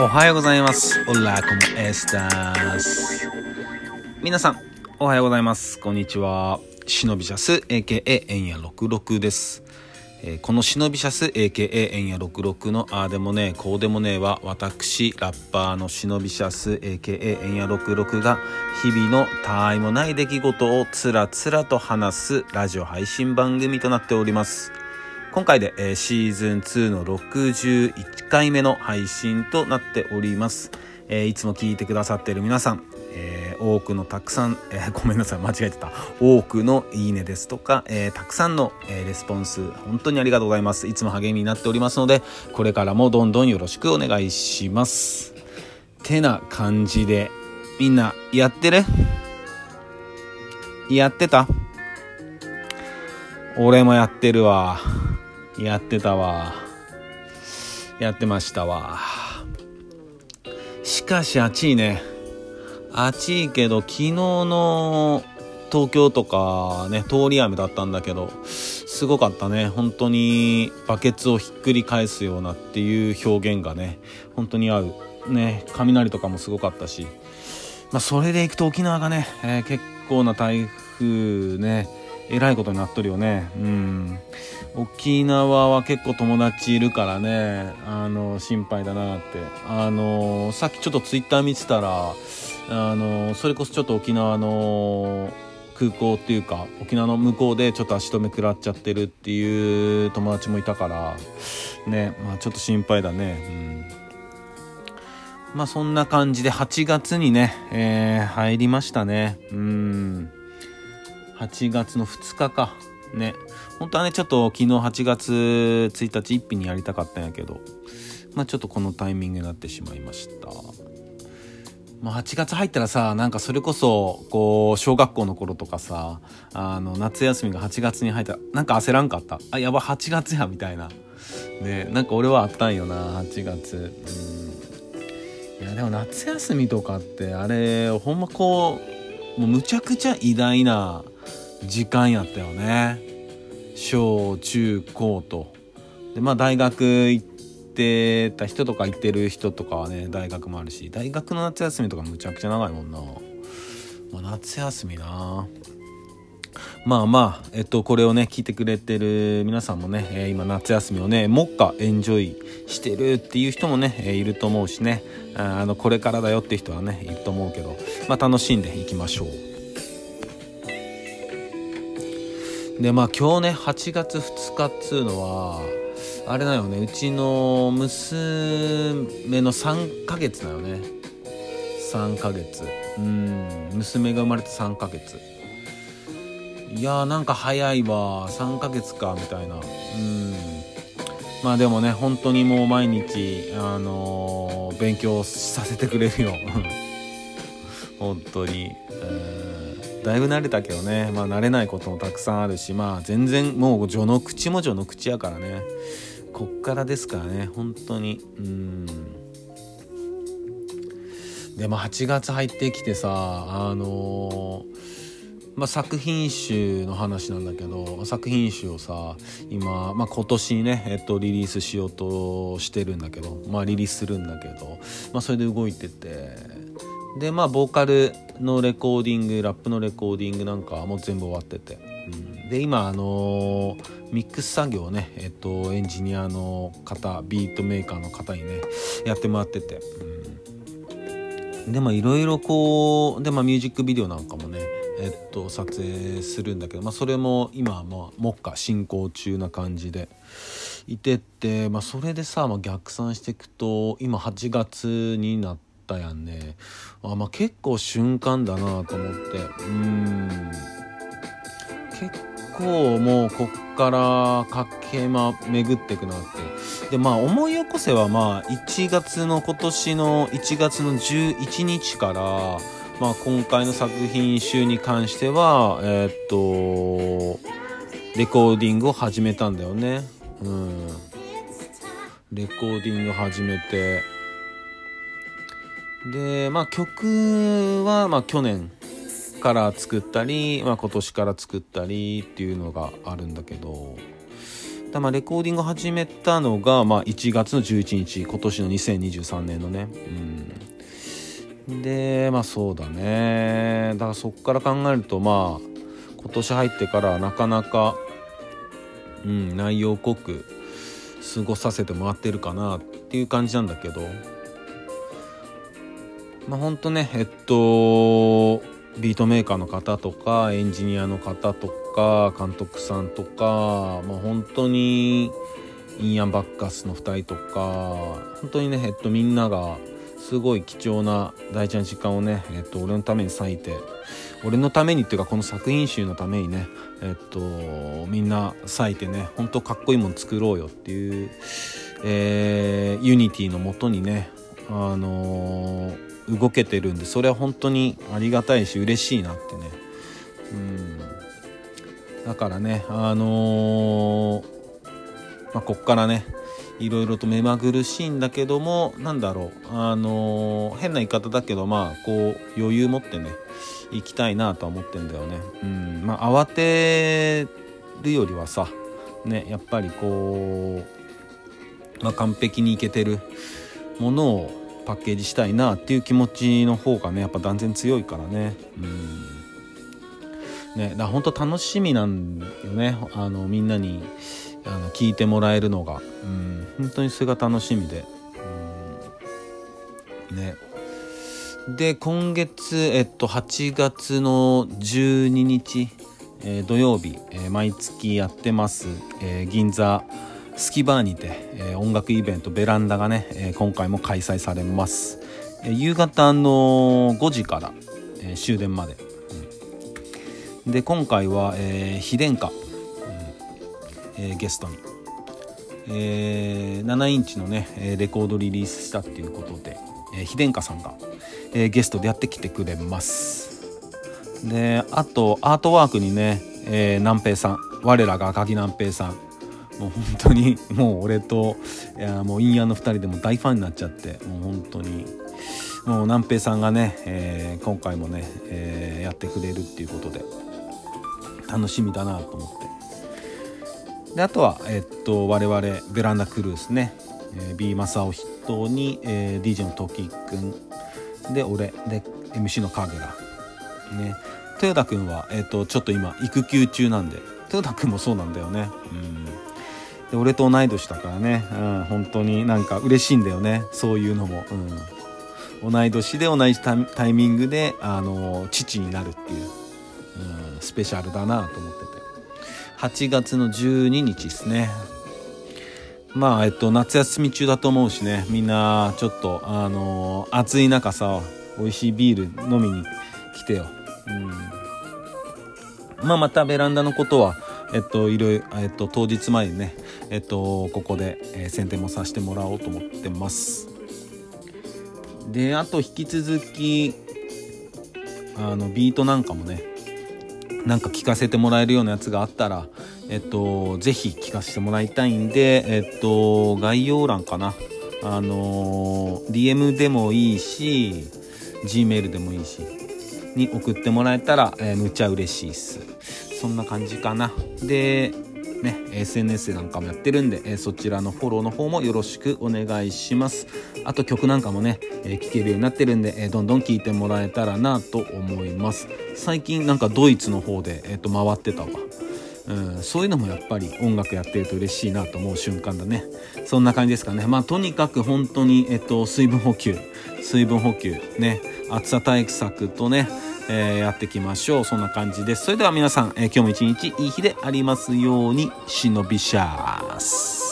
おはようございます。オラコモエスタス。皆さん、おはようございます。こんにちは。シノビシャス、AKA エンヤ66です。えーこのシノビシャス、AKA エンヤ66のあーでもね、こうでもねえは、私、ラッパーのシノビシャス、AKA エンヤ66が、日々のたわいもない出来事をつらつらと話すラジオ配信番組となっております。今回で、えーシーズン2の61回目の配信となっております。えーいつも聞いてくださっている皆さん、えー多くのたくさん、え ごめんなさい、間違えてた。多くのいいねですとか、えたくさんの、えレスポンス、本当にありがとうございます。いつも励みになっておりますので、これからもどんどんよろしくお願いします。てな感じで、みんな、やってる？やってた？俺もやってるわ。やってたわ。やってましたわ。しかし暑いね。暑いけど、昨日の東京とかね、通り雨だったんだけど、すごかったね。本当にバケツをひっくり返すようなっていう表現がね、本当に合う。ね、雷とかもすごかったし。まあ、それでいくと沖縄がね、えー結構な台風ね、えらいことになっとるよね。うん。沖縄は結構友達いるからね、あの、心配だなって。あの、さっきちょっとツイッター見てたら、あの、それこそちょっと沖縄の空港っていうか、沖縄の向こうでちょっと足止め食らっちゃってるっていう友達もいたから、ね、まあちょっと心配だね。うん。まあそんな感じで8月にね、えー入りましたね。うん。8月の2日か。ね。本当はね、ちょっと昨日8月1日1日にやりたかったんやけど、まあちょっとこのタイミングになってしまいました。まあ8月入ったらさ、なんかそれこそ、こう、小学校の頃とかさ、あの、夏休みが8月に入ったら、なんか焦らんかった？あ、やば、8月や、みたいな。ね、なんか俺はあったんよな、8月。うん。いや、でも夏休みとかって、あれ、ほんまこう、もうむちゃくちゃ偉大な時間やったよね。小中高と。でまあ大学行ってた人とか行ってる人とかはね大学もあるし大学の夏休みとかむちゃくちゃ長いもんな、まあ、夏休みな。まあまあえっとこれをね聞いてくれてる皆さんもね、えー今夏休みをねもっかエンジョイしてるっていう人もね、えーいると思うしね。あのこれからだよって人はねいると思うけど。まあ楽しんでいきましょう。でまあ今日ね8月2日っつうのはあれだよねうちの娘の3ヶ月だよね。3ヶ月。うん。娘が生まれて3ヶ月。いやーなんか早いわ。3ヶ月かみたいな。うん。まあでもね本当にもう毎日あのー勉強させてくれるよ。本当に、だいぶ慣れたけどね。まあ慣れないこともたくさんあるしまあ全然もう序の口も序の口やからね。こっからですからね。本当に。うん。でま8月入ってきてさあのーまあ、作品集の話なんだけど作品集をさ今、まあ、今年にね、えっと、リリースしようとしてるんだけど、まあ、リリースするんだけど、まあ、それで動いててでまあボーカルのレコーディングラップのレコーディングなんかはもう全部終わってて、うん、で今あのーミックス作業をね、えっと、エンジニアの方ビートメーカーの方にねやってもらってて、うん、でまあいろいろこうでまあミュージックビデオなんかもねえっと撮影するんだけど、まあ、それも今まあ目下進行中な感じでいてって、まあ、それでさ、まあ、逆算していくと今8月になったやんね。あ、まあ、結構瞬間だなと思って。うん。結構もうこっから駆けま巡ってくなって。でまあ思い起こせばまあ1月の今年の1月の11日からまあ今回の作品集に関してはえーっとレコーディングを始めたんだよね。うん。レコーディング始めてでまあ曲はまあ去年から作ったり、まあ、今年から作ったりっていうのがあるんだけどだまあレコーディング始めたのが、まあ、1月の11日今年の2023年のね。うん。でまあそうだね。だからそっから考えるとまあ今年入ってからなかなか、うん、内容濃く過ごさせてもらってるかなっていう感じなんだけど。まあほんとねえっとビートメーカーの方とかエンジニアの方とか監督さんとか、まあ、本当にインヤンバッカスの2人とか本当にね、えっと、みんながすごい貴重な大事な時間をね、えっと、俺のために割いて俺のためにっていうかこの作品集のためにねえっとみんな割いてねほんとかっこいいもの作ろうよっていう、えー、 unity のもとにねあのー、動けてるんでそれは本当にありがたいし嬉しいなってね。うん。だからねあのー、まあ、こっからねいろいろと目まぐるしいんだけどもなんだろうあの変な言い方だけどまあこう余裕持ってね行きたいなとは思ってんだよね。うん、まあ慌てるよりはさねやっぱりこう、まあ、完璧にいけてるものをパッケージしたいなっていう気持ちの方がねやっぱ断然強いからね。うん。ね、だ本当楽しみなんよね。あのみんなにあの聞いてもらえるのが、うん、本当にそれが楽しみで、うん、ね。で今月、えっと、8月の12日、えー、土曜日、えー、毎月やってます、えー、銀座スキバーにて、え音楽イベントベランダがね、え今回も開催されます、え夕方の5時から、え終電まで、うん、で今回は、え非電化、えゲストに、え7インチのねレコードリリースしたっていうことで、え非電化さんがえー、ゲストでやってきてくれます。であとアートワークにね、えー、南平さん我らが赤木南平さんもう本当にもう俺といやもうインヤの2人でも大ファンになっちゃってもう本当に。もう南平さんがね、えー、今回もね、えー、やってくれるっていうことで楽しみだなと思って。であとは、えっと我々ベランダクルースね、えー、B マサを筆頭に、えー、DJ のトキくん。で俺で MC の影がね。豊田君は、えーと、ちょっと今育休中なんで。豊田君もそうなんだよね。うん。で俺と同い年だからね、うん、本当になんか嬉しいんだよね。そういうのも、うん、同い年で同じタイミングで、あの、父になるっていう、うん、スペシャルだなと思ってて。8月の12日ですね。まあ、えっと、夏休み中だと思うしね、みんな、ちょっと、あの、暑い中さ、美味しいビール飲みに来てよ。うん。まあ、またベランダのことは、えっと、いろいろ、えっと、当日前にね、えっと、ここで、えー、宣伝もさせてもらおうと思ってます。で、あと、引き続き、あの、ビートなんかもね、なんか聞かせてもらえるようなやつがあったら、えっと、ぜひ聞かせてもらいたいんで、えっと、概要欄かな。あのー DM でもいいし、Gmail でもいいし、に送ってもらえたら、えー、むちゃ嬉しいっす。そんな感じかな。で、ね、SNS なんかもやってるんで、え、そちらのフォローの方もよろしくお願いします。あと曲なんかもね、えー、聴けるようになってるんで、え、どんどん聴いてもらえたらなと思います。最近なんかドイツの方で、えー、と回ってたわ。うん、そういうのもやっぱり音楽やってると嬉しいなと思う瞬間だね。そんな感じですかね。まあとにかく本当に、えっと、水分補給、水分補給、ね、暑さ対策とね、えー、やっていきましょう。そんな感じです。それでは皆さん、えー、今日も一日いい日でありますように、忍びシャース。